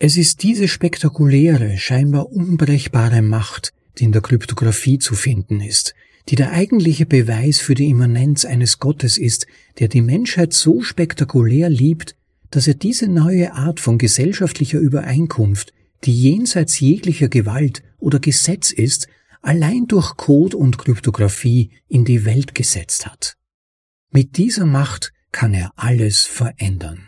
Es ist diese spektakuläre, scheinbar unbrechbare Macht, die in der Kryptographie zu finden ist, die der eigentliche Beweis für die Immanenz eines Gottes ist, der die Menschheit so spektakulär liebt, dass er diese neue Art von gesellschaftlicher Übereinkunft, die jenseits jeglicher Gewalt oder Gesetz ist, allein durch Code und Kryptographie in die Welt gesetzt hat. Mit dieser Macht kann er alles verändern.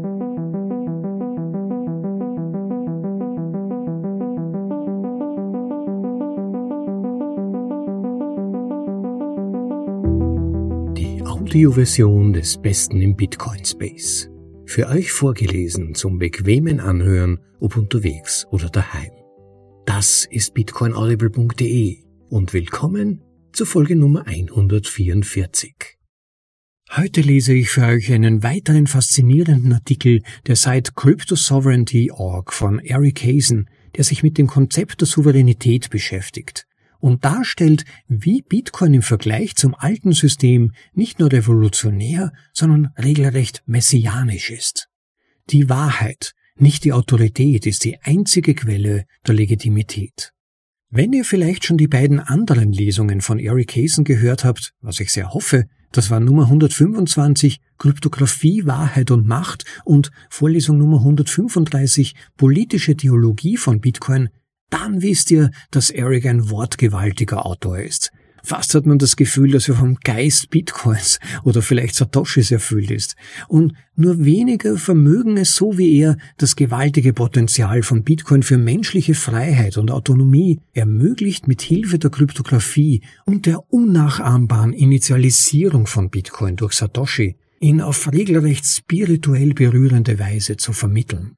Audioversion des Besten im Bitcoin Space. Für euch vorgelesen zum bequemen Anhören, ob unterwegs oder daheim. Das ist bitcoinaudible.de und willkommen zur Folge Nummer 144. Heute lese ich für euch einen weiteren faszinierenden Artikel der Seite CryptoSovereignty.org von Eric Hazen, der sich mit dem Konzept der Souveränität beschäftigt und darstellt, wie Bitcoin im Vergleich zum alten System nicht nur revolutionär, sondern regelrecht messianisch ist. Die Wahrheit, nicht die Autorität, ist die einzige Quelle der Legitimität. Wenn ihr vielleicht schon die beiden anderen Lesungen von Eric Hazen gehört habt, was ich sehr hoffe, das war Nummer 125 Kryptographie, Wahrheit und Macht und Vorlesung Nummer 135 Politische Theologie von Bitcoin, dann wisst ihr, dass Eric ein wortgewaltiger Autor ist. Fast hat man das Gefühl, dass er vom Geist Bitcoins oder vielleicht Satoshis erfüllt ist. Und nur wenige vermögen es so wie er, das gewaltige Potenzial von Bitcoin für menschliche Freiheit und Autonomie ermöglicht mit Hilfe der Kryptographie und der unnachahmbaren Initialisierung von Bitcoin durch Satoshi, ihn auf regelrecht spirituell berührende Weise zu vermitteln.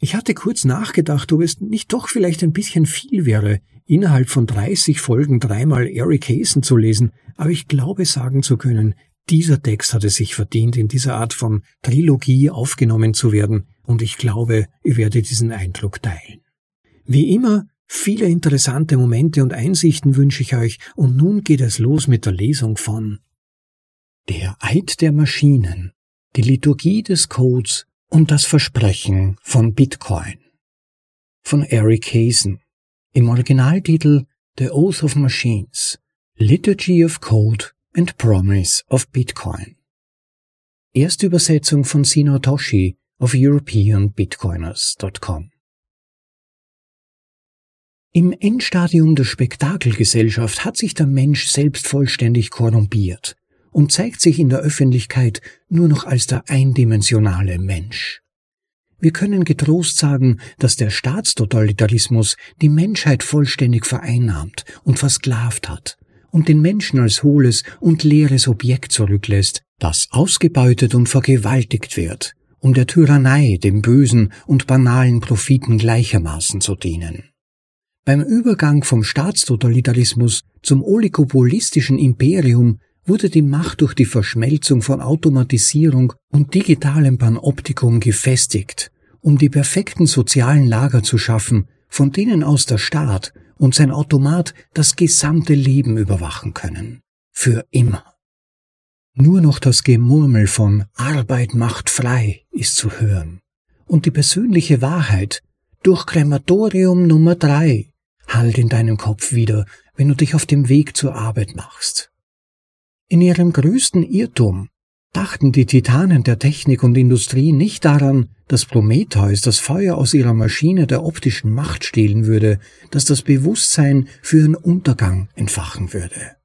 Ich hatte kurz nachgedacht, ob es nicht doch vielleicht ein bisschen viel wäre, innerhalb von 30 Folgen dreimal Eric Hazen zu lesen, aber ich glaube sagen zu können, dieser Text hat es sich verdient, in dieser Art von Trilogie aufgenommen zu werden, und ich glaube, ihr werdet diesen Eindruck teilen. Wie immer, viele interessante Momente und Einsichten wünsche ich euch, und nun geht es los mit der Lesung von Der Eid der Maschinen, die Liturgie des Codes und das Versprechen von Bitcoin von Eric Hazen. Im Originaltitel The Oath of Machines Liturgy of Code and Promise of Bitcoin. Erste Übersetzung von Sino Toshi auf europeanbitcoiners.com Im Endstadium der Spektakelgesellschaft hat sich der Mensch selbst vollständig korrumpiert und zeigt sich in der Öffentlichkeit nur noch als der eindimensionale Mensch. Wir können getrost sagen, dass der Staatstotalitarismus die Menschheit vollständig vereinnahmt und versklavt hat und den Menschen als hohles und leeres Objekt zurücklässt, das ausgebeutet und vergewaltigt wird, um der Tyrannei, dem bösen und banalen Profiten gleichermaßen zu dienen. Beim Übergang vom Staatstotalitarismus zum oligopolistischen Imperium wurde die Macht durch die Verschmelzung von Automatisierung und digitalem Panoptikum gefestigt, um die perfekten sozialen Lager zu schaffen, von denen aus der Staat und sein Automat das gesamte Leben überwachen können. Für immer. Nur noch das Gemurmel von Arbeit macht frei ist zu hören. Und die persönliche Wahrheit durch Krematorium Nummer drei halt in deinem Kopf wieder, wenn du dich auf dem Weg zur Arbeit machst. In ihrem größten Irrtum dachten die Titanen der Technik und Industrie nicht daran, dass Prometheus das Feuer aus ihrer Maschine der optischen Macht stehlen würde, dass das Bewusstsein für ihren Untergang entfachen würde.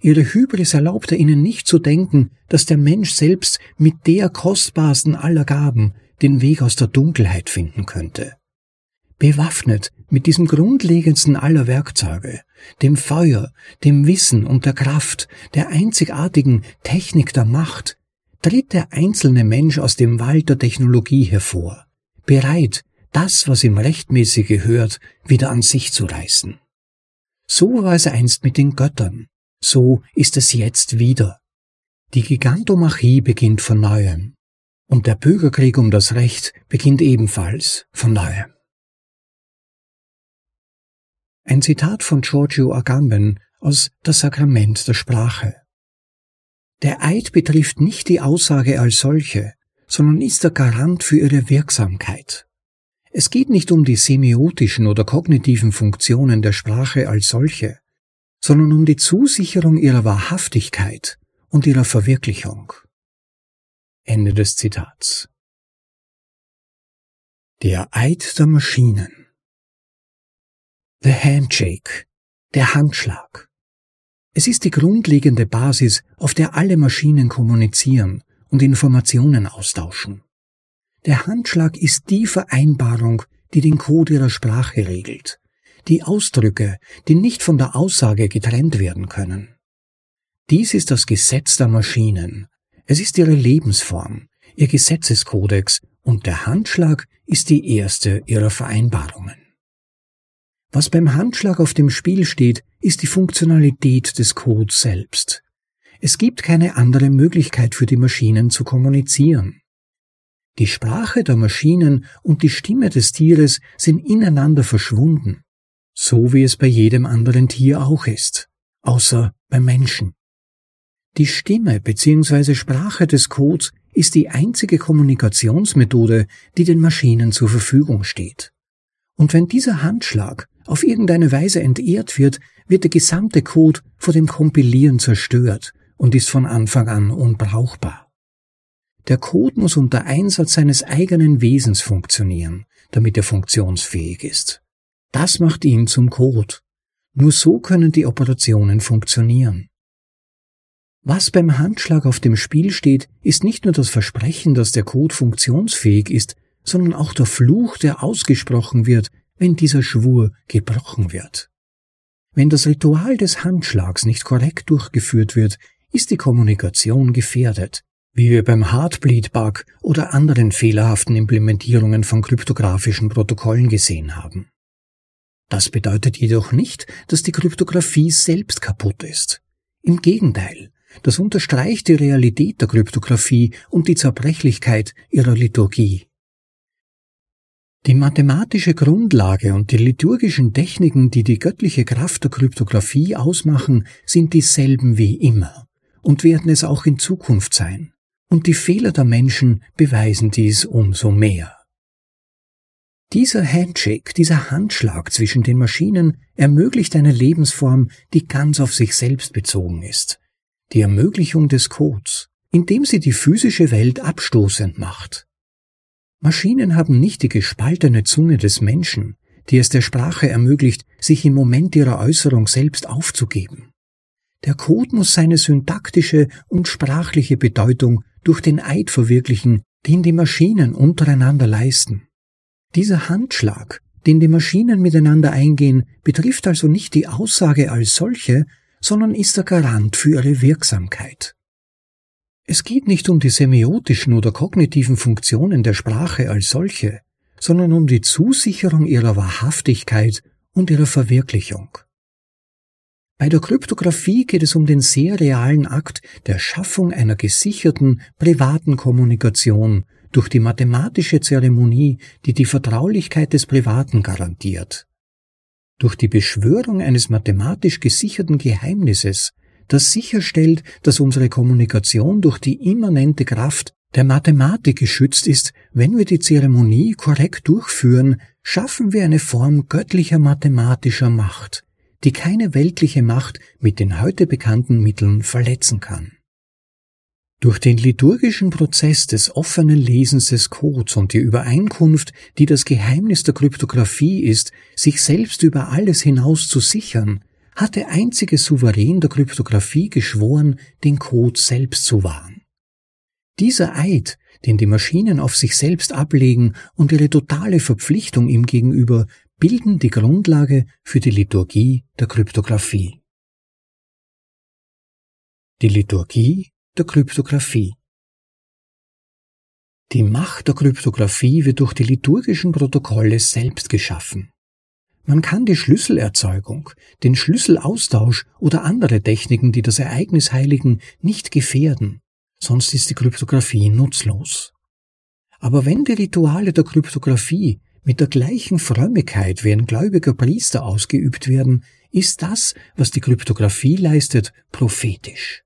Ihre Hybris erlaubte ihnen nicht zu denken, dass der Mensch selbst mit der kostbarsten aller Gaben den Weg aus der Dunkelheit finden könnte. Bewaffnet mit diesem grundlegendsten aller Werkzeuge, dem Feuer, dem Wissen und der Kraft, der einzigartigen Technik der Macht, tritt der einzelne Mensch aus dem Wald der Technologie hervor, bereit, das, was ihm rechtmäßig gehört, wieder an sich zu reißen. So war es einst mit den Göttern, so ist es jetzt wieder. Die Gigantomachie beginnt von neuem. Und der Bürgerkrieg um das Recht beginnt ebenfalls von neuem. Ein Zitat von Giorgio Agamben aus Das Sakrament der Sprache. Der Eid betrifft nicht die Aussage als solche, sondern ist der Garant für ihre Wirksamkeit. Es geht nicht um die semiotischen oder kognitiven Funktionen der Sprache als solche, sondern um die Zusicherung ihrer Wahrhaftigkeit und ihrer Verwirklichung. Ende des Zitats. Der Eid der Maschinen. The Handshake, der Handschlag. Es ist die grundlegende Basis, auf der alle Maschinen kommunizieren und Informationen austauschen. Der Handschlag ist die Vereinbarung, die den Code ihrer Sprache regelt, die Ausdrücke, die nicht von der Aussage getrennt werden können. Dies ist das Gesetz der Maschinen, es ist ihre Lebensform, ihr Gesetzeskodex und der Handschlag ist die erste ihrer Vereinbarungen. Was beim Handschlag auf dem Spiel steht, ist die Funktionalität des Codes selbst. Es gibt keine andere Möglichkeit für die Maschinen zu kommunizieren. Die Sprache der Maschinen und die Stimme des Tieres sind ineinander verschwunden, so wie es bei jedem anderen Tier auch ist, außer beim Menschen. Die Stimme bzw. Sprache des Codes ist die einzige Kommunikationsmethode, die den Maschinen zur Verfügung steht. Und wenn dieser Handschlag auf irgendeine Weise entehrt wird, wird der gesamte Code vor dem Kompilieren zerstört und ist von Anfang an unbrauchbar. Der Code muss unter Einsatz seines eigenen Wesens funktionieren, damit er funktionsfähig ist. Das macht ihn zum Code. Nur so können die Operationen funktionieren. Was beim Handschlag auf dem Spiel steht, ist nicht nur das Versprechen, dass der Code funktionsfähig ist, sondern auch der Fluch, der ausgesprochen wird, wenn dieser Schwur gebrochen wird. Wenn das Ritual des Handschlags nicht korrekt durchgeführt wird, ist die Kommunikation gefährdet, wie wir beim Heartbleed-Bug oder anderen fehlerhaften Implementierungen von kryptografischen Protokollen gesehen haben. Das bedeutet jedoch nicht, dass die Kryptographie selbst kaputt ist. Im Gegenteil, das unterstreicht die Realität der Kryptographie und die Zerbrechlichkeit ihrer Liturgie. Die mathematische Grundlage und die liturgischen Techniken, die die göttliche Kraft der Kryptographie ausmachen, sind dieselben wie immer und werden es auch in Zukunft sein und die Fehler der Menschen beweisen dies umso mehr. Dieser Handshake, dieser Handschlag zwischen den Maschinen ermöglicht eine Lebensform, die ganz auf sich selbst bezogen ist, die Ermöglichung des Codes, indem sie die physische Welt abstoßend macht. Maschinen haben nicht die gespaltene Zunge des Menschen, die es der Sprache ermöglicht, sich im Moment ihrer Äußerung selbst aufzugeben. Der Code muss seine syntaktische und sprachliche Bedeutung durch den Eid verwirklichen, den die Maschinen untereinander leisten. Dieser Handschlag, den die Maschinen miteinander eingehen, betrifft also nicht die Aussage als solche, sondern ist der Garant für ihre Wirksamkeit. Es geht nicht um die semiotischen oder kognitiven Funktionen der Sprache als solche, sondern um die Zusicherung ihrer Wahrhaftigkeit und ihrer Verwirklichung. Bei der Kryptographie geht es um den sehr realen Akt der Schaffung einer gesicherten, privaten Kommunikation durch die mathematische Zeremonie, die die Vertraulichkeit des Privaten garantiert. Durch die Beschwörung eines mathematisch gesicherten Geheimnisses, das sicherstellt, dass unsere Kommunikation durch die immanente Kraft der Mathematik geschützt ist, wenn wir die Zeremonie korrekt durchführen, schaffen wir eine Form göttlicher mathematischer Macht, die keine weltliche Macht mit den heute bekannten Mitteln verletzen kann. Durch den liturgischen Prozess des offenen Lesens des Codes und die Übereinkunft, die das Geheimnis der Kryptographie ist, sich selbst über alles hinaus zu sichern, hat der einzige Souverän der Kryptographie geschworen, den Code selbst zu wahren. Dieser Eid, den die Maschinen auf sich selbst ablegen und ihre totale Verpflichtung ihm gegenüber, bilden die Grundlage für die Liturgie der Kryptographie. Die Liturgie der Kryptographie Die Macht der Kryptographie wird durch die liturgischen Protokolle selbst geschaffen. Man kann die Schlüsselerzeugung, den Schlüsselaustausch oder andere Techniken, die das Ereignis heiligen, nicht gefährden, sonst ist die Kryptographie nutzlos. Aber wenn die Rituale der Kryptographie mit der gleichen Frömmigkeit wie ein gläubiger Priester ausgeübt werden, ist das, was die Kryptographie leistet, prophetisch.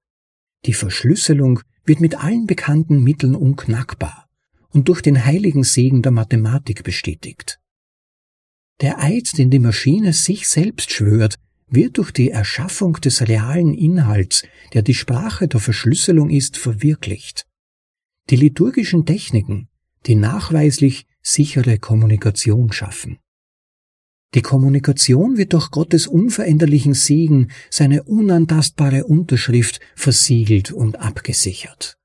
Die Verschlüsselung wird mit allen bekannten Mitteln unknackbar und durch den heiligen Segen der Mathematik bestätigt. Der Eid, den die Maschine sich selbst schwört, wird durch die Erschaffung des realen Inhalts, der die Sprache der Verschlüsselung ist, verwirklicht. Die liturgischen Techniken, die nachweislich sichere Kommunikation schaffen. Die Kommunikation wird durch Gottes unveränderlichen Segen, seine unantastbare Unterschrift versiegelt und abgesichert.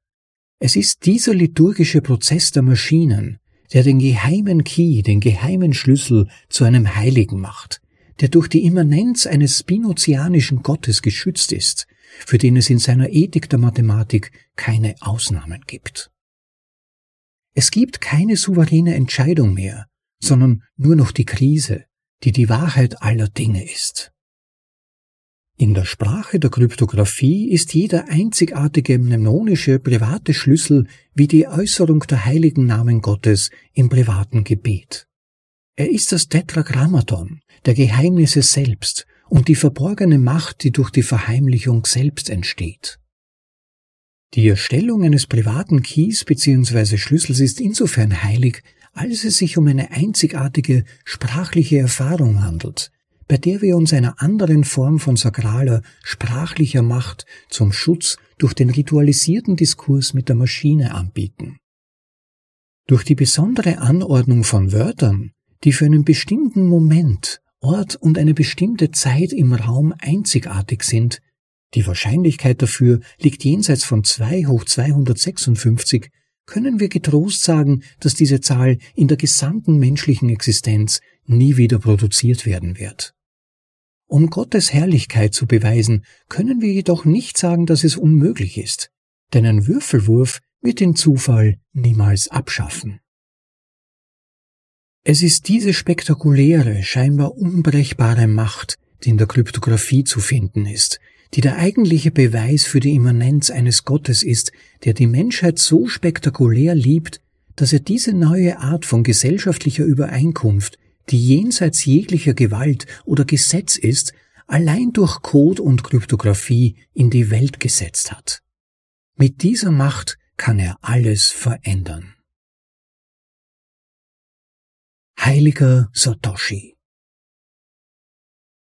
Es ist dieser liturgische Prozess der Maschinen, der den geheimen Key, den geheimen Schlüssel zu einem Heiligen macht, der durch die Immanenz eines spinozianischen Gottes geschützt ist, für den es in seiner Ethik der Mathematik keine Ausnahmen gibt. Es gibt keine souveräne Entscheidung mehr, sondern nur noch die Krise, die die Wahrheit aller Dinge ist. In der Sprache der Kryptographie ist jeder einzigartige mnemonische private Schlüssel wie die Äußerung der heiligen Namen Gottes im privaten Gebet. Er ist das Tetragrammaton, der Geheimnisse selbst und die verborgene Macht, die durch die Verheimlichung selbst entsteht. Die Erstellung eines privaten Keys bzw. Schlüssels ist insofern heilig, als es sich um eine einzigartige sprachliche Erfahrung handelt, bei der wir uns einer anderen Form von sakraler, sprachlicher Macht zum Schutz durch den ritualisierten Diskurs mit der Maschine anbieten. Durch die besondere Anordnung von Wörtern, die für einen bestimmten Moment, Ort und eine bestimmte Zeit im Raum einzigartig sind, die Wahrscheinlichkeit dafür liegt jenseits von 2 hoch 256, können wir getrost sagen, dass diese Zahl in der gesamten menschlichen Existenz nie wieder produziert werden wird. Um Gottes Herrlichkeit zu beweisen, können wir jedoch nicht sagen, dass es unmöglich ist, denn ein Würfelwurf wird den Zufall niemals abschaffen. Es ist diese spektakuläre, scheinbar unbrechbare Macht, die in der Kryptographie zu finden ist, die der eigentliche Beweis für die Immanenz eines Gottes ist, der die Menschheit so spektakulär liebt, dass er diese neue Art von gesellschaftlicher Übereinkunft, die jenseits jeglicher Gewalt oder Gesetz ist, allein durch Code und Kryptographie in die Welt gesetzt hat. Mit dieser Macht kann er alles verändern. Heiliger Satoshi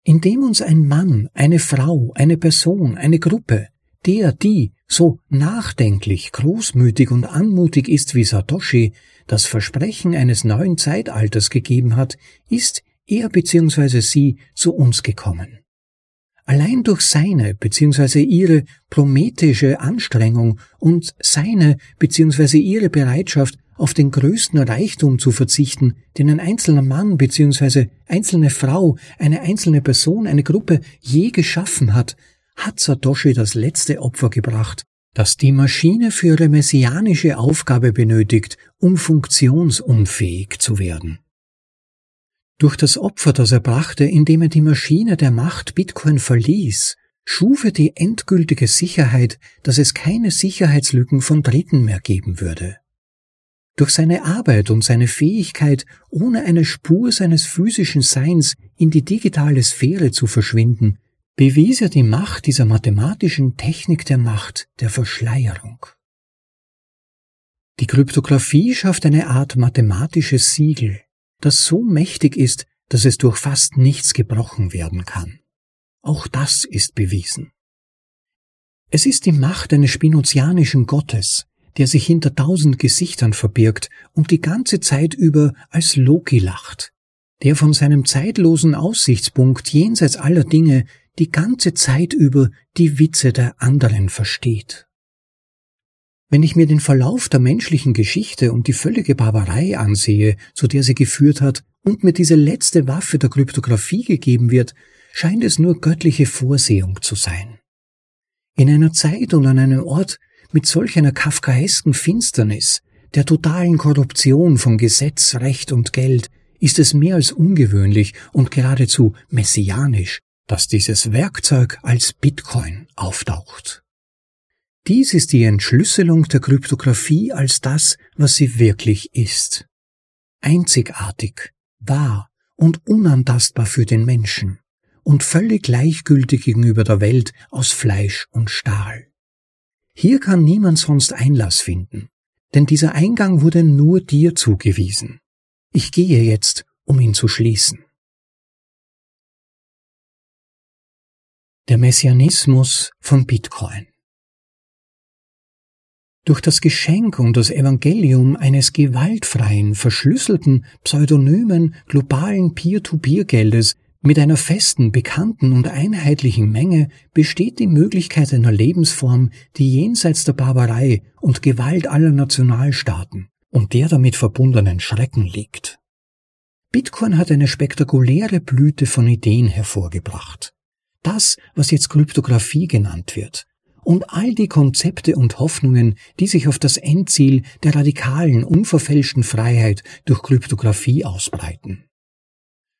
indem uns ein Mann, eine Frau, eine Person, eine Gruppe, der, die so nachdenklich, großmütig und anmutig ist wie Satoshi, das Versprechen eines neuen Zeitalters gegeben hat, ist er bzw. sie zu uns gekommen. Allein durch seine bzw. ihre prometheische Anstrengung und seine bzw. ihre Bereitschaft, auf den größten Reichtum zu verzichten, den ein einzelner Mann bzw. einzelne Frau, eine einzelne Person, eine Gruppe je geschaffen hat, hat Satoshi das letzte Opfer gebracht, das die Maschine für ihre messianische Aufgabe benötigt, um funktionsunfähig zu werden. Durch das Opfer, das er brachte, indem er die Maschine der Macht Bitcoin verließ, schuf er die endgültige Sicherheit, dass es keine Sicherheitslücken von Dritten mehr geben würde. Durch seine Arbeit und seine Fähigkeit, ohne eine Spur seines physischen Seins in die digitale Sphäre zu verschwinden, bewies er die Macht dieser mathematischen Technik der Macht der Verschleierung. Die Kryptographie schafft eine Art mathematisches Siegel, das so mächtig ist, dass es durch fast nichts gebrochen werden kann. Auch das ist bewiesen. Es ist die Macht eines spinozianischen Gottes, der sich hinter tausend Gesichtern verbirgt und die ganze Zeit über als Loki lacht, der von seinem zeitlosen Aussichtspunkt jenseits aller Dinge die ganze Zeit über die Witze der anderen versteht. Wenn ich mir den Verlauf der menschlichen Geschichte und die völlige Barbarei ansehe, zu der sie geführt hat, und mir diese letzte Waffe der Kryptographie gegeben wird, scheint es nur göttliche Vorsehung zu sein. In einer Zeit und an einem Ort, mit solch einer kafkaesken Finsternis, der totalen Korruption von Gesetz, Recht und Geld, ist es mehr als ungewöhnlich und geradezu messianisch, dass dieses Werkzeug als Bitcoin auftaucht. Dies ist die Entschlüsselung der Kryptographie als das, was sie wirklich ist. Einzigartig, wahr und unantastbar für den Menschen und völlig gleichgültig gegenüber der Welt aus Fleisch und Stahl. Hier kann niemand sonst Einlass finden, denn dieser Eingang wurde nur dir zugewiesen. Ich gehe jetzt, um ihn zu schließen. Der Messianismus von Bitcoin durch das Geschenk und das Evangelium eines gewaltfreien, verschlüsselten, pseudonymen, globalen Peer-to-Peer-Geldes mit einer festen, bekannten und einheitlichen Menge besteht die Möglichkeit einer Lebensform, die jenseits der Barbarei und Gewalt aller Nationalstaaten und der damit verbundenen Schrecken liegt. Bitcoin hat eine spektakuläre Blüte von Ideen hervorgebracht. Das, was jetzt Kryptographie genannt wird, und all die Konzepte und Hoffnungen, die sich auf das Endziel der radikalen, unverfälschten Freiheit durch Kryptographie ausbreiten.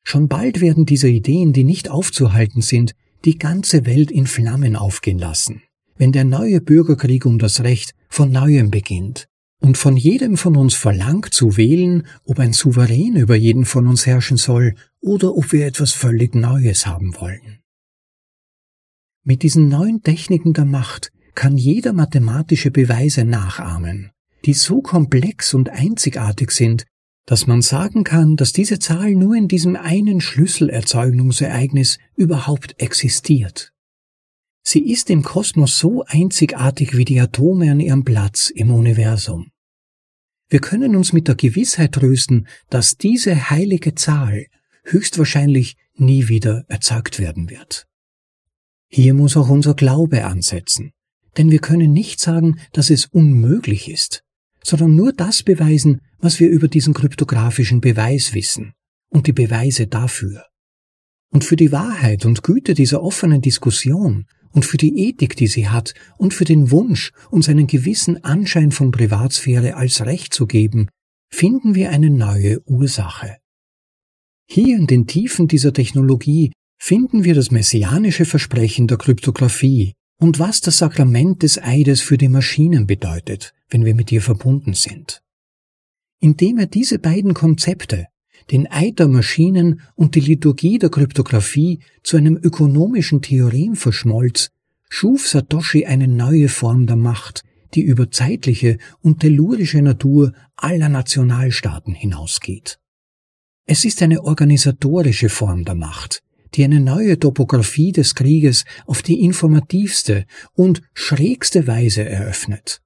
Schon bald werden diese Ideen, die nicht aufzuhalten sind, die ganze Welt in Flammen aufgehen lassen, wenn der neue Bürgerkrieg um das Recht von neuem beginnt und von jedem von uns verlangt zu wählen, ob ein Souverän über jeden von uns herrschen soll oder ob wir etwas völlig Neues haben wollen. Mit diesen neuen Techniken der Macht kann jeder mathematische Beweise nachahmen, die so komplex und einzigartig sind, dass man sagen kann, dass diese Zahl nur in diesem einen Schlüsselerzeugungsereignis überhaupt existiert. Sie ist im Kosmos so einzigartig wie die Atome an ihrem Platz im Universum. Wir können uns mit der Gewissheit trösten, dass diese heilige Zahl höchstwahrscheinlich nie wieder erzeugt werden wird. Hier muss auch unser Glaube ansetzen, denn wir können nicht sagen, dass es unmöglich ist, sondern nur das beweisen, was wir über diesen kryptografischen Beweis wissen und die Beweise dafür. Und für die Wahrheit und Güte dieser offenen Diskussion und für die Ethik, die sie hat und für den Wunsch, uns einen gewissen Anschein von Privatsphäre als Recht zu geben, finden wir eine neue Ursache. Hier in den Tiefen dieser Technologie finden wir das messianische Versprechen der Kryptographie und was das Sakrament des Eides für die Maschinen bedeutet, wenn wir mit ihr verbunden sind. Indem er diese beiden Konzepte, den Eid der Maschinen und die Liturgie der Kryptographie zu einem ökonomischen Theorem verschmolz, schuf Satoshi eine neue Form der Macht, die über zeitliche und tellurische Natur aller Nationalstaaten hinausgeht. Es ist eine organisatorische Form der Macht, die eine neue Topographie des Krieges auf die informativste und schrägste Weise eröffnet.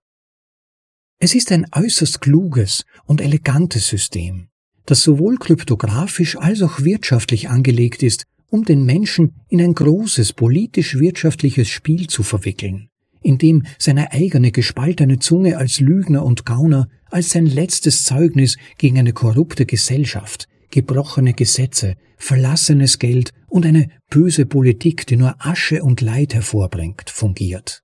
Es ist ein äußerst kluges und elegantes System, das sowohl kryptografisch als auch wirtschaftlich angelegt ist, um den Menschen in ein großes politisch-wirtschaftliches Spiel zu verwickeln, in dem seine eigene gespaltene Zunge als Lügner und Gauner als sein letztes Zeugnis gegen eine korrupte Gesellschaft, gebrochene Gesetze, verlassenes Geld und eine böse Politik, die nur Asche und Leid hervorbringt, fungiert.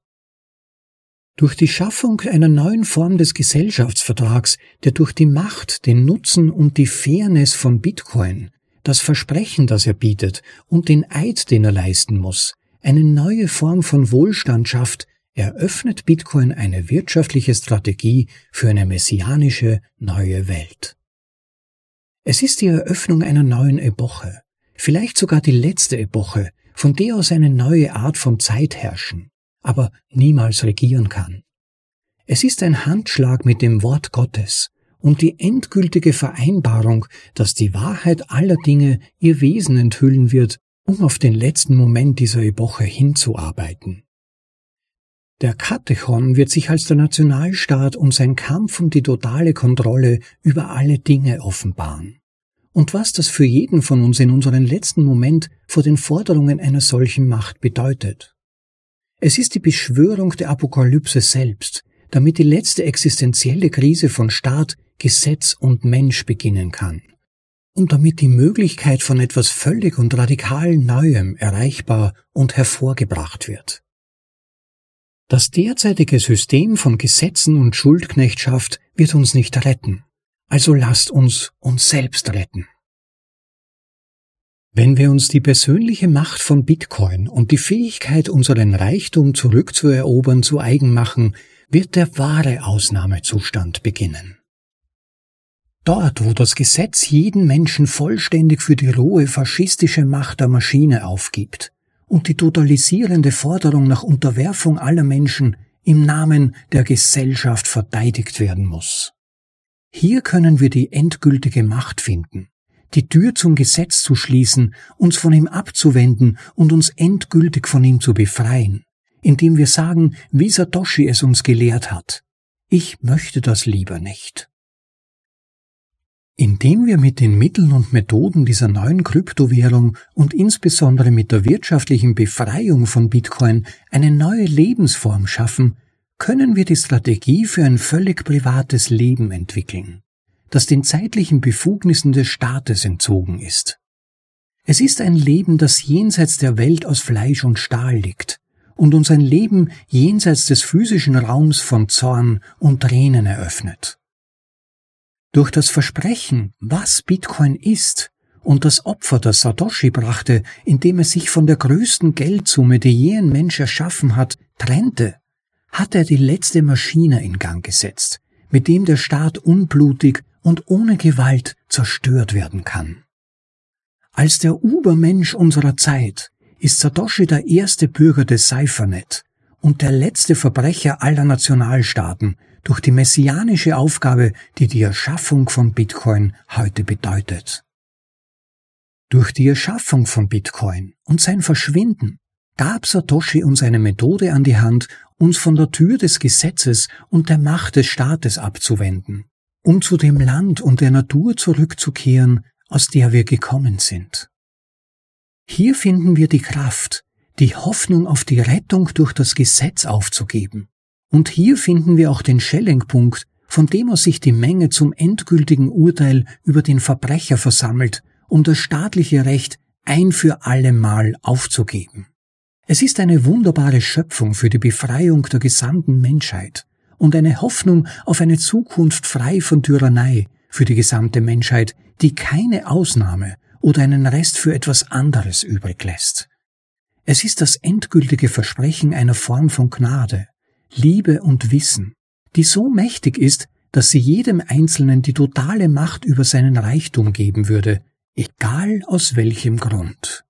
Durch die Schaffung einer neuen Form des Gesellschaftsvertrags, der durch die Macht, den Nutzen und die Fairness von Bitcoin, das Versprechen, das er bietet und den Eid, den er leisten muss, eine neue Form von Wohlstand schafft, eröffnet Bitcoin eine wirtschaftliche Strategie für eine messianische neue Welt. Es ist die Eröffnung einer neuen Epoche, vielleicht sogar die letzte Epoche, von der aus eine neue Art von Zeit herrschen, aber niemals regieren kann. Es ist ein Handschlag mit dem Wort Gottes und die endgültige Vereinbarung, dass die Wahrheit aller Dinge ihr Wesen enthüllen wird, um auf den letzten Moment dieser Epoche hinzuarbeiten. Der Katechon wird sich als der Nationalstaat und sein Kampf um die totale Kontrolle über alle Dinge offenbaren. Und was das für jeden von uns in unserem letzten Moment vor den Forderungen einer solchen Macht bedeutet. Es ist die Beschwörung der Apokalypse selbst, damit die letzte existenzielle Krise von Staat, Gesetz und Mensch beginnen kann. Und damit die Möglichkeit von etwas völlig und radikal Neuem erreichbar und hervorgebracht wird. Das derzeitige System von Gesetzen und Schuldknechtschaft wird uns nicht retten, also lasst uns uns selbst retten. Wenn wir uns die persönliche Macht von Bitcoin und die Fähigkeit, unseren Reichtum zurückzuerobern, zu eigen machen, wird der wahre Ausnahmezustand beginnen. Dort, wo das Gesetz jeden Menschen vollständig für die rohe faschistische Macht der Maschine aufgibt und die totalisierende Forderung nach Unterwerfung aller Menschen im Namen der Gesellschaft verteidigt werden muss. Hier können wir die endgültige Macht finden, die Tür zum Gesetz zu schließen, uns von ihm abzuwenden und uns endgültig von ihm zu befreien, indem wir sagen, wie Satoshi es uns gelehrt hat. Ich möchte das lieber nicht. Indem wir mit den Mitteln und Methoden dieser neuen Kryptowährung und insbesondere mit der wirtschaftlichen Befreiung von Bitcoin eine neue Lebensform schaffen, können wir die Strategie für ein völlig privates Leben entwickeln das den zeitlichen Befugnissen des Staates entzogen ist. Es ist ein Leben, das jenseits der Welt aus Fleisch und Stahl liegt und uns ein Leben jenseits des physischen Raums von Zorn und Tränen eröffnet. Durch das Versprechen, was Bitcoin ist, und das Opfer, das Satoshi brachte, indem er sich von der größten Geldsumme, die je ein Mensch erschaffen hat, trennte, hat er die letzte Maschine in Gang gesetzt, mit dem der Staat unblutig und ohne Gewalt zerstört werden kann. Als der Ubermensch unserer Zeit ist Satoshi der erste Bürger des Cyphernet und der letzte Verbrecher aller Nationalstaaten durch die messianische Aufgabe, die die Erschaffung von Bitcoin heute bedeutet. Durch die Erschaffung von Bitcoin und sein Verschwinden gab Satoshi uns eine Methode an die Hand, uns von der Tür des Gesetzes und der Macht des Staates abzuwenden um zu dem Land und der Natur zurückzukehren, aus der wir gekommen sind. Hier finden wir die Kraft, die Hoffnung auf die Rettung durch das Gesetz aufzugeben. Und hier finden wir auch den Schellingpunkt, von dem aus sich die Menge zum endgültigen Urteil über den Verbrecher versammelt, um das staatliche Recht ein für allemal aufzugeben. Es ist eine wunderbare Schöpfung für die Befreiung der gesamten Menschheit, und eine Hoffnung auf eine Zukunft frei von Tyrannei für die gesamte Menschheit, die keine Ausnahme oder einen Rest für etwas anderes übrig lässt. Es ist das endgültige Versprechen einer Form von Gnade, Liebe und Wissen, die so mächtig ist, dass sie jedem Einzelnen die totale Macht über seinen Reichtum geben würde, egal aus welchem Grund.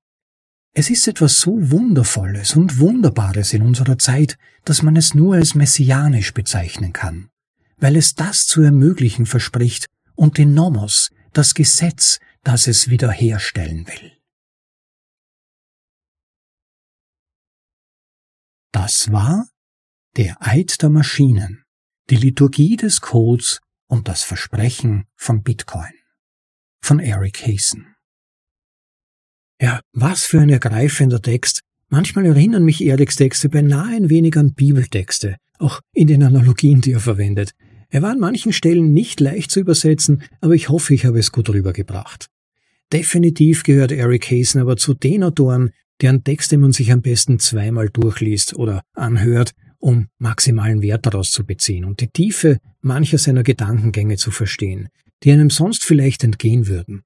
Es ist etwas so Wundervolles und Wunderbares in unserer Zeit, dass man es nur als messianisch bezeichnen kann, weil es das zu ermöglichen verspricht und den Nomos, das Gesetz, das es wiederherstellen will. Das war der Eid der Maschinen, die Liturgie des Codes und das Versprechen von Bitcoin von Eric Hasen. Ja, was für ein ergreifender Text. Manchmal erinnern mich Eriks Texte beinahe ein wenig an Bibeltexte, auch in den Analogien, die er verwendet. Er war an manchen Stellen nicht leicht zu übersetzen, aber ich hoffe, ich habe es gut rübergebracht. Definitiv gehört Eric Hasen aber zu den Autoren, deren Texte man sich am besten zweimal durchliest oder anhört, um maximalen Wert daraus zu beziehen und die Tiefe mancher seiner Gedankengänge zu verstehen, die einem sonst vielleicht entgehen würden.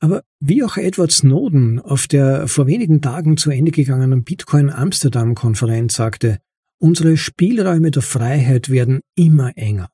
Aber wie auch Edward Snowden auf der vor wenigen Tagen zu Ende gegangenen Bitcoin Amsterdam Konferenz sagte, unsere Spielräume der Freiheit werden immer enger.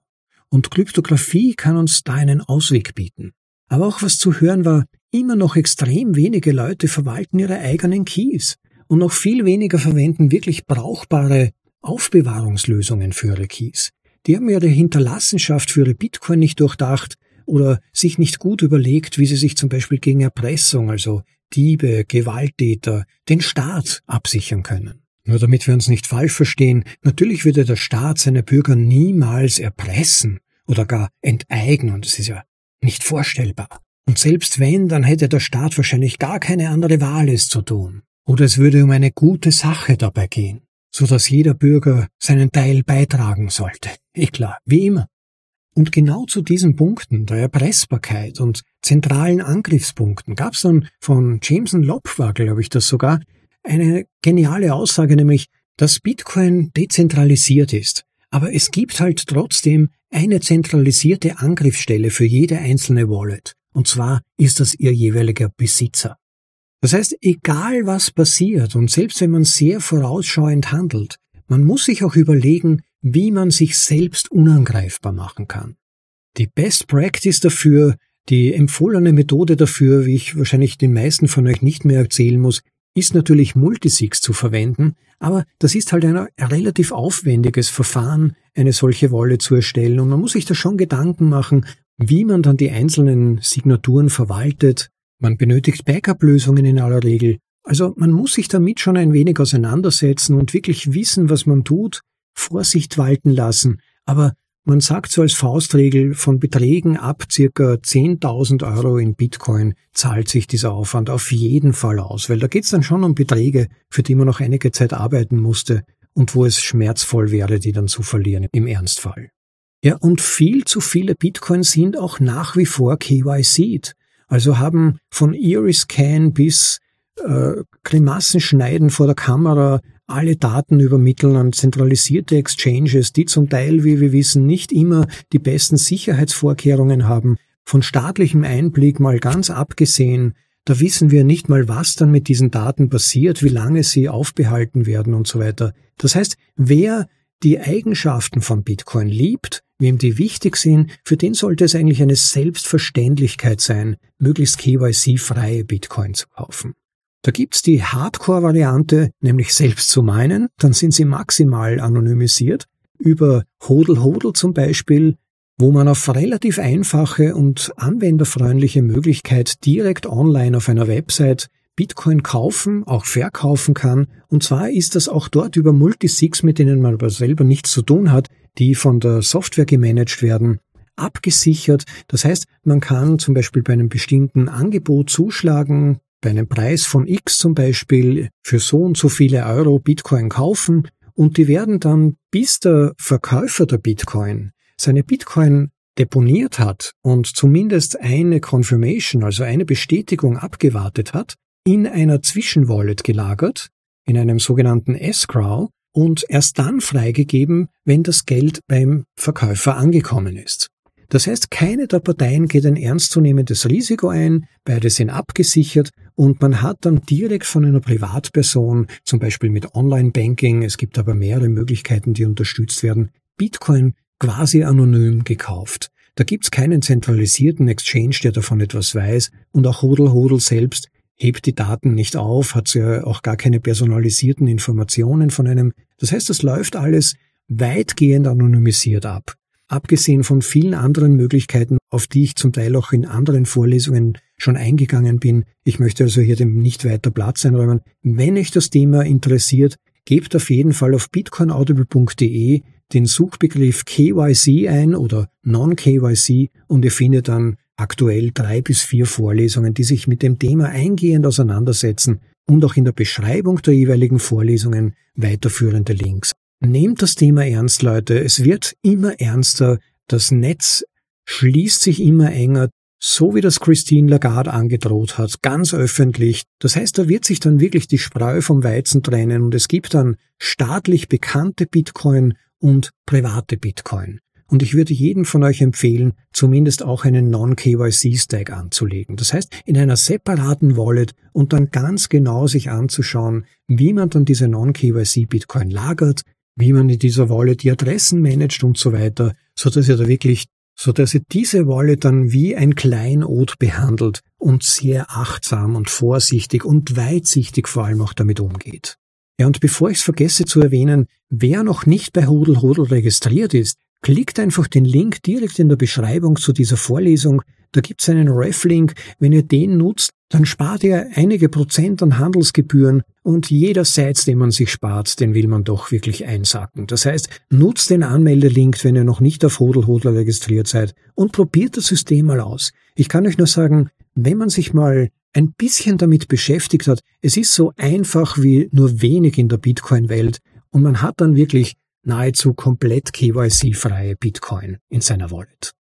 Und Kryptographie kann uns da einen Ausweg bieten. Aber auch was zu hören war, immer noch extrem wenige Leute verwalten ihre eigenen Keys und noch viel weniger verwenden wirklich brauchbare Aufbewahrungslösungen für ihre Keys. Die haben ihre Hinterlassenschaft für ihre Bitcoin nicht durchdacht, oder sich nicht gut überlegt, wie sie sich zum Beispiel gegen Erpressung, also Diebe, Gewalttäter, den Staat absichern können. Nur damit wir uns nicht falsch verstehen, natürlich würde der Staat seine Bürger niemals erpressen oder gar enteignen, das ist ja nicht vorstellbar. Und selbst wenn, dann hätte der Staat wahrscheinlich gar keine andere Wahl, es zu tun. Oder es würde um eine gute Sache dabei gehen, so dass jeder Bürger seinen Teil beitragen sollte. Eh klar, wie immer. Und genau zu diesen Punkten der Erpressbarkeit und zentralen Angriffspunkten gab es dann von Jameson Lopfer, glaube ich das sogar, eine geniale Aussage, nämlich, dass Bitcoin dezentralisiert ist. Aber es gibt halt trotzdem eine zentralisierte Angriffsstelle für jede einzelne Wallet. Und zwar ist das ihr jeweiliger Besitzer. Das heißt, egal was passiert und selbst wenn man sehr vorausschauend handelt, man muss sich auch überlegen, wie man sich selbst unangreifbar machen kann. Die Best Practice dafür, die empfohlene Methode dafür, wie ich wahrscheinlich den meisten von euch nicht mehr erzählen muss, ist natürlich Multisigs zu verwenden, aber das ist halt ein relativ aufwendiges Verfahren, eine solche Wolle zu erstellen und man muss sich da schon Gedanken machen, wie man dann die einzelnen Signaturen verwaltet. Man benötigt Backup-Lösungen in aller Regel. Also man muss sich damit schon ein wenig auseinandersetzen und wirklich wissen, was man tut, Vorsicht walten lassen. Aber man sagt so als Faustregel, von Beträgen ab circa 10.000 Euro in Bitcoin zahlt sich dieser Aufwand auf jeden Fall aus, weil da geht's dann schon um Beträge, für die man noch einige Zeit arbeiten musste und wo es schmerzvoll wäre, die dann zu verlieren im Ernstfall. Ja, und viel zu viele Bitcoins sind auch nach wie vor KYC. Also haben von Iris-Scan bis äh, Grimassen schneiden vor der Kamera alle Daten übermitteln an zentralisierte Exchanges, die zum Teil, wie wir wissen, nicht immer die besten Sicherheitsvorkehrungen haben. Von staatlichem Einblick mal ganz abgesehen, da wissen wir nicht mal, was dann mit diesen Daten passiert, wie lange sie aufbehalten werden und so weiter. Das heißt, wer die Eigenschaften von Bitcoin liebt, wem die wichtig sind, für den sollte es eigentlich eine Selbstverständlichkeit sein, möglichst KYC-freie Bitcoin zu kaufen. Da gibt's die Hardcore-Variante, nämlich selbst zu meinen, dann sind sie maximal anonymisiert, über Hodel Hodel zum Beispiel, wo man auf relativ einfache und anwenderfreundliche Möglichkeit direkt online auf einer Website Bitcoin kaufen, auch verkaufen kann. Und zwar ist das auch dort über Multisigs, mit denen man aber selber nichts zu tun hat, die von der Software gemanagt werden, abgesichert. Das heißt, man kann zum Beispiel bei einem bestimmten Angebot zuschlagen, bei einem Preis von X zum Beispiel für so und so viele Euro Bitcoin kaufen und die werden dann, bis der Verkäufer der Bitcoin seine Bitcoin deponiert hat und zumindest eine Confirmation, also eine Bestätigung abgewartet hat, in einer Zwischenwallet gelagert, in einem sogenannten Escrow und erst dann freigegeben, wenn das Geld beim Verkäufer angekommen ist. Das heißt, keine der Parteien geht ein ernstzunehmendes Risiko ein, beide sind abgesichert und man hat dann direkt von einer Privatperson, zum Beispiel mit Online-Banking, es gibt aber mehrere Möglichkeiten, die unterstützt werden, Bitcoin quasi anonym gekauft. Da gibt's keinen zentralisierten Exchange, der davon etwas weiß und auch Hodel Hodel selbst hebt die Daten nicht auf, hat ja auch gar keine personalisierten Informationen von einem. Das heißt, das läuft alles weitgehend anonymisiert ab. Abgesehen von vielen anderen Möglichkeiten, auf die ich zum Teil auch in anderen Vorlesungen schon eingegangen bin. Ich möchte also hier dem nicht weiter Platz einräumen. Wenn euch das Thema interessiert, gebt auf jeden Fall auf bitcoinaudible.de den Suchbegriff KYC ein oder Non-KYC und ihr findet dann aktuell drei bis vier Vorlesungen, die sich mit dem Thema eingehend auseinandersetzen und auch in der Beschreibung der jeweiligen Vorlesungen weiterführende Links. Nehmt das Thema ernst, Leute. Es wird immer ernster. Das Netz schließt sich immer enger, so wie das Christine Lagarde angedroht hat, ganz öffentlich. Das heißt, da wird sich dann wirklich die Spreu vom Weizen trennen und es gibt dann staatlich bekannte Bitcoin und private Bitcoin. Und ich würde jedem von euch empfehlen, zumindest auch einen Non-KYC-Stack anzulegen. Das heißt, in einer separaten Wallet und dann ganz genau sich anzuschauen, wie man dann diese Non-KYC-Bitcoin lagert, wie man in dieser Wallet die Adressen managt und so weiter, so dass ihr da wirklich, so dass ihr diese Wallet dann wie ein Kleinod behandelt und sehr achtsam und vorsichtig und weitsichtig vor allem auch damit umgeht. Ja, und bevor ich es vergesse zu erwähnen, wer noch nicht bei Hodel Hodel registriert ist, klickt einfach den Link direkt in der Beschreibung zu dieser Vorlesung. Da gibt's einen Ref-Link. Wenn ihr den nutzt, dann spart ihr einige Prozent an Handelsgebühren und jeder Seits, den man sich spart, den will man doch wirklich einsacken. Das heißt, nutzt den Anmeldelink, wenn ihr noch nicht auf Hodelhodler registriert seid und probiert das System mal aus. Ich kann euch nur sagen, wenn man sich mal ein bisschen damit beschäftigt hat, es ist so einfach wie nur wenig in der Bitcoin-Welt und man hat dann wirklich nahezu komplett KYC-freie Bitcoin in seiner Wallet.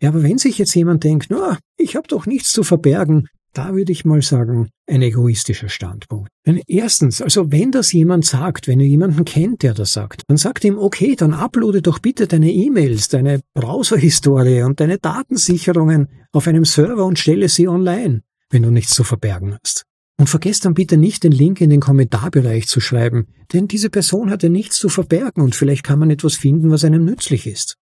Ja, aber wenn sich jetzt jemand denkt, na, ich habe doch nichts zu verbergen, da würde ich mal sagen, ein egoistischer Standpunkt. Denn erstens, also wenn das jemand sagt, wenn ihr jemanden kennt, der das sagt, dann sagt ihm, okay, dann uploade doch bitte deine E-Mails, deine Browserhistorie und deine Datensicherungen auf einem Server und stelle sie online, wenn du nichts zu verbergen hast. Und vergesst dann bitte nicht, den Link in den Kommentarbereich zu schreiben, denn diese Person hatte nichts zu verbergen und vielleicht kann man etwas finden, was einem nützlich ist.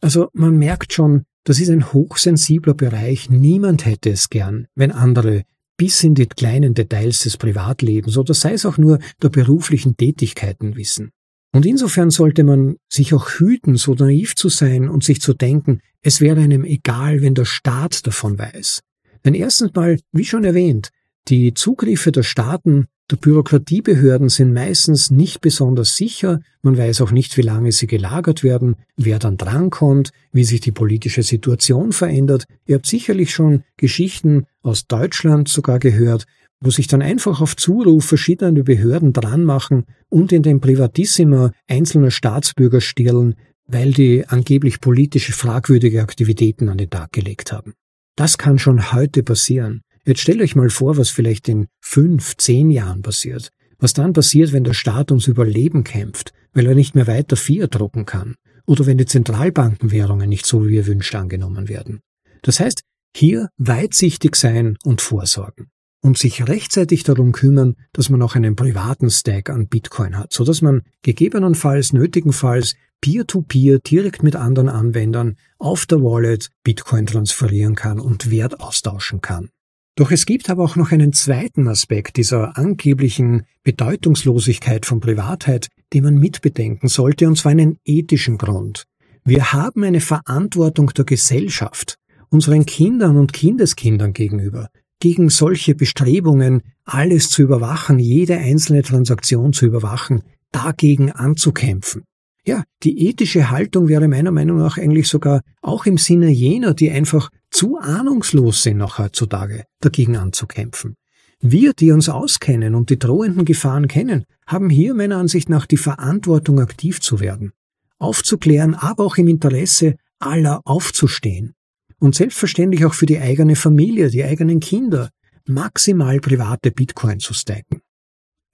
Also man merkt schon, das ist ein hochsensibler Bereich. Niemand hätte es gern, wenn andere bis in die kleinen Details des Privatlebens oder sei es auch nur der beruflichen Tätigkeiten wissen. Und insofern sollte man sich auch hüten, so naiv zu sein und sich zu denken, es wäre einem egal, wenn der Staat davon weiß. Denn erstens mal, wie schon erwähnt, die Zugriffe der Staaten, der Bürokratiebehörden sind meistens nicht besonders sicher, man weiß auch nicht, wie lange sie gelagert werden, wer dann drankommt, wie sich die politische Situation verändert. Ihr habt sicherlich schon Geschichten aus Deutschland sogar gehört, wo sich dann einfach auf Zuruf verschiedene Behörden dran machen und in den Privatissima einzelner Staatsbürger stirlen, weil die angeblich politische fragwürdige Aktivitäten an den Tag gelegt haben. Das kann schon heute passieren. Jetzt stellt euch mal vor, was vielleicht in fünf, zehn Jahren passiert. Was dann passiert, wenn der Staat ums Überleben kämpft, weil er nicht mehr weiter Fiat drucken kann. Oder wenn die Zentralbankenwährungen nicht so wie ihr wünscht angenommen werden. Das heißt, hier weitsichtig sein und vorsorgen und sich rechtzeitig darum kümmern, dass man auch einen privaten Stack an Bitcoin hat, so dass man gegebenenfalls, nötigenfalls peer-to-peer -peer direkt mit anderen Anwendern auf der Wallet Bitcoin transferieren kann und Wert austauschen kann. Doch es gibt aber auch noch einen zweiten Aspekt dieser angeblichen Bedeutungslosigkeit von Privatheit, den man mitbedenken sollte, und zwar einen ethischen Grund. Wir haben eine Verantwortung der Gesellschaft, unseren Kindern und Kindeskindern gegenüber, gegen solche Bestrebungen, alles zu überwachen, jede einzelne Transaktion zu überwachen, dagegen anzukämpfen. Ja, die ethische Haltung wäre meiner Meinung nach eigentlich sogar auch im Sinne jener, die einfach zu ahnungslos sind noch heutzutage, dagegen anzukämpfen. Wir, die uns auskennen und die drohenden Gefahren kennen, haben hier meiner Ansicht nach die Verantwortung, aktiv zu werden, aufzuklären, aber auch im Interesse aller aufzustehen und selbstverständlich auch für die eigene Familie, die eigenen Kinder, maximal private Bitcoin zu stacken.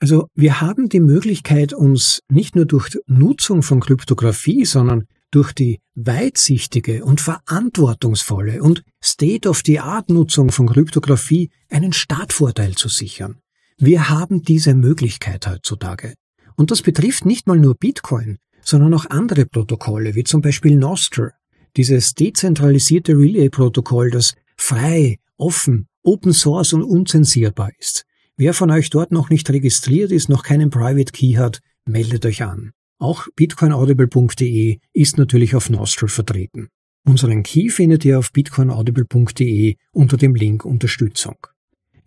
Also wir haben die Möglichkeit, uns nicht nur durch Nutzung von Kryptographie, sondern durch die weitsichtige und verantwortungsvolle und State-of-the-Art-Nutzung von Kryptographie einen Startvorteil zu sichern. Wir haben diese Möglichkeit heutzutage. Und das betrifft nicht mal nur Bitcoin, sondern auch andere Protokolle, wie zum Beispiel Nostr, dieses dezentralisierte Relay-Protokoll, das frei, offen, Open Source und unzensierbar ist. Wer von euch dort noch nicht registriert ist, noch keinen Private Key hat, meldet euch an. Auch bitcoinaudible.de ist natürlich auf Nostr vertreten. Unseren Key findet ihr auf bitcoinaudible.de unter dem Link Unterstützung.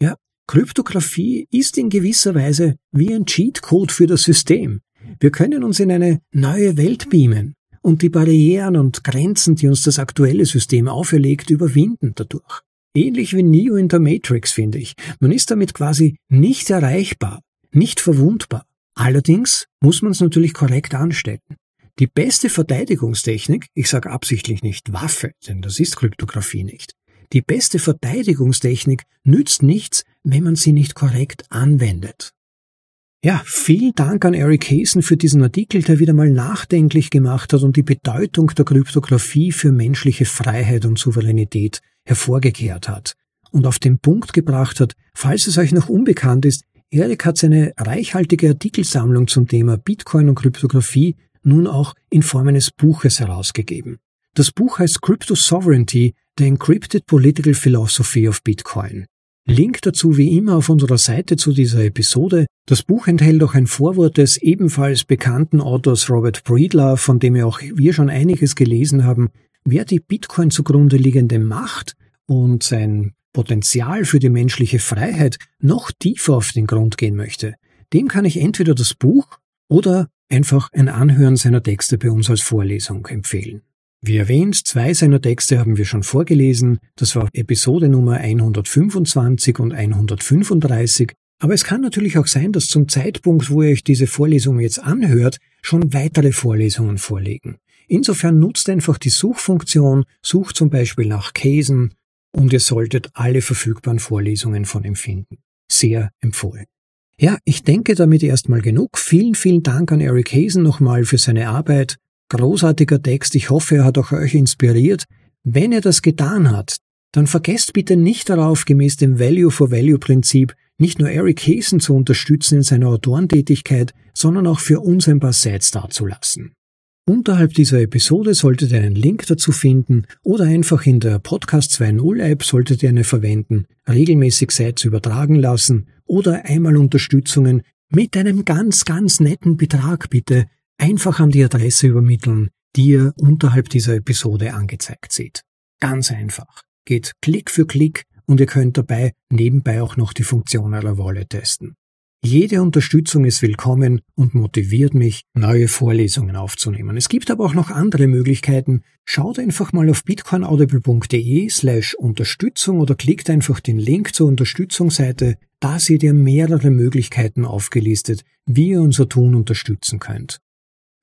Ja, Kryptographie ist in gewisser Weise wie ein Cheatcode für das System. Wir können uns in eine neue Welt beamen, und die Barrieren und Grenzen, die uns das aktuelle System auferlegt, überwinden dadurch. Ähnlich wie Neo in der Matrix, finde ich. Man ist damit quasi nicht erreichbar, nicht verwundbar. Allerdings muss man es natürlich korrekt anstellen. Die beste Verteidigungstechnik, ich sage absichtlich nicht Waffe, denn das ist Kryptographie nicht, die beste Verteidigungstechnik nützt nichts, wenn man sie nicht korrekt anwendet. Ja, vielen Dank an Eric Hasen für diesen Artikel, der wieder mal nachdenklich gemacht hat und die Bedeutung der Kryptographie für menschliche Freiheit und Souveränität hervorgekehrt hat und auf den Punkt gebracht hat, falls es euch noch unbekannt ist, Eric hat seine reichhaltige Artikelsammlung zum Thema Bitcoin und Kryptographie nun auch in Form eines Buches herausgegeben. Das Buch heißt Crypto Sovereignty, The Encrypted Political Philosophy of Bitcoin. Link dazu wie immer auf unserer Seite zu dieser Episode. Das Buch enthält auch ein Vorwort des ebenfalls bekannten Autors Robert Breedlove, von dem ja auch wir schon einiges gelesen haben. Wer die Bitcoin zugrunde liegende Macht und sein Potenzial für die menschliche Freiheit noch tiefer auf den Grund gehen möchte, dem kann ich entweder das Buch oder einfach ein Anhören seiner Texte bei uns als Vorlesung empfehlen. Wie erwähnt, zwei seiner Texte haben wir schon vorgelesen. Das war Episode Nummer 125 und 135. Aber es kann natürlich auch sein, dass zum Zeitpunkt, wo ihr euch diese Vorlesung jetzt anhört, schon weitere Vorlesungen vorliegen. Insofern nutzt einfach die Suchfunktion, sucht zum Beispiel nach Käsen und ihr solltet alle verfügbaren Vorlesungen von ihm finden. Sehr empfohlen. Ja, ich denke damit erstmal genug. Vielen, vielen Dank an Eric Hazen nochmal für seine Arbeit. Großartiger Text, ich hoffe, er hat auch euch inspiriert. Wenn er das getan hat, dann vergesst bitte nicht darauf, gemäß dem Value for Value Prinzip nicht nur Eric Hasen zu unterstützen in seiner Autorentätigkeit, sondern auch für uns ein paar Sites dazulassen. Unterhalb dieser Episode solltet ihr einen Link dazu finden oder einfach in der Podcast 2.0 App solltet ihr eine verwenden, regelmäßig Sites übertragen lassen oder einmal Unterstützungen mit einem ganz, ganz netten Betrag bitte einfach an die Adresse übermitteln, die ihr unterhalb dieser Episode angezeigt seht. Ganz einfach. Geht Klick für Klick und ihr könnt dabei nebenbei auch noch die Funktion eurer Wallet testen. Jede Unterstützung ist willkommen und motiviert mich, neue Vorlesungen aufzunehmen. Es gibt aber auch noch andere Möglichkeiten. Schaut einfach mal auf bitcoinaudible.de slash Unterstützung oder klickt einfach den Link zur Unterstützungsseite. Da seht ihr mehrere Möglichkeiten aufgelistet, wie ihr unser Tun unterstützen könnt.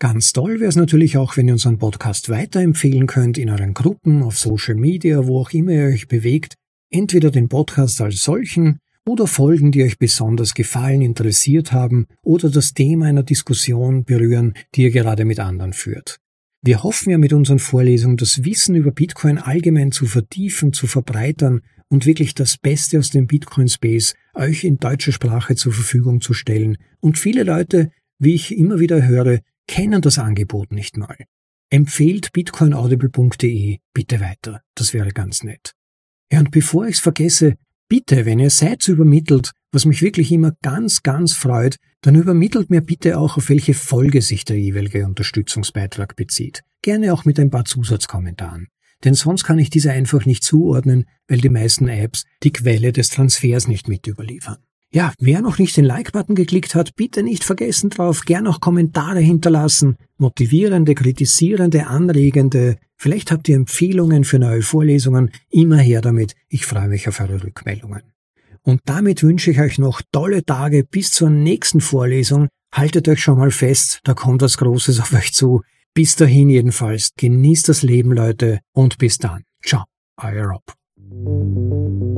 Ganz toll wäre es natürlich auch, wenn ihr unseren Podcast weiterempfehlen könnt in euren Gruppen, auf Social Media, wo auch immer ihr euch bewegt. Entweder den Podcast als solchen oder Folgen, die euch besonders gefallen, interessiert haben oder das Thema einer Diskussion berühren, die ihr gerade mit anderen führt. Wir hoffen ja mit unseren Vorlesungen das Wissen über Bitcoin allgemein zu vertiefen, zu verbreitern und wirklich das Beste aus dem Bitcoin Space euch in deutscher Sprache zur Verfügung zu stellen. Und viele Leute, wie ich immer wieder höre, kennen das Angebot nicht mal. Empfehlt bitcoinaudible.de bitte weiter. Das wäre ganz nett. Ja, und bevor ich's vergesse, Bitte, wenn ihr Sites übermittelt, was mich wirklich immer ganz, ganz freut, dann übermittelt mir bitte auch, auf welche Folge sich der jeweilige Unterstützungsbeitrag bezieht. Gerne auch mit ein paar Zusatzkommentaren. Denn sonst kann ich diese einfach nicht zuordnen, weil die meisten Apps die Quelle des Transfers nicht mit überliefern. Ja, wer noch nicht den Like-Button geklickt hat, bitte nicht vergessen drauf, gern auch Kommentare hinterlassen, motivierende, kritisierende, anregende. Vielleicht habt ihr Empfehlungen für neue Vorlesungen, immer her damit. Ich freue mich auf eure Rückmeldungen. Und damit wünsche ich euch noch tolle Tage bis zur nächsten Vorlesung. Haltet euch schon mal fest, da kommt was Großes auf euch zu. Bis dahin jedenfalls, genießt das Leben, Leute, und bis dann. Ciao, euer Rob.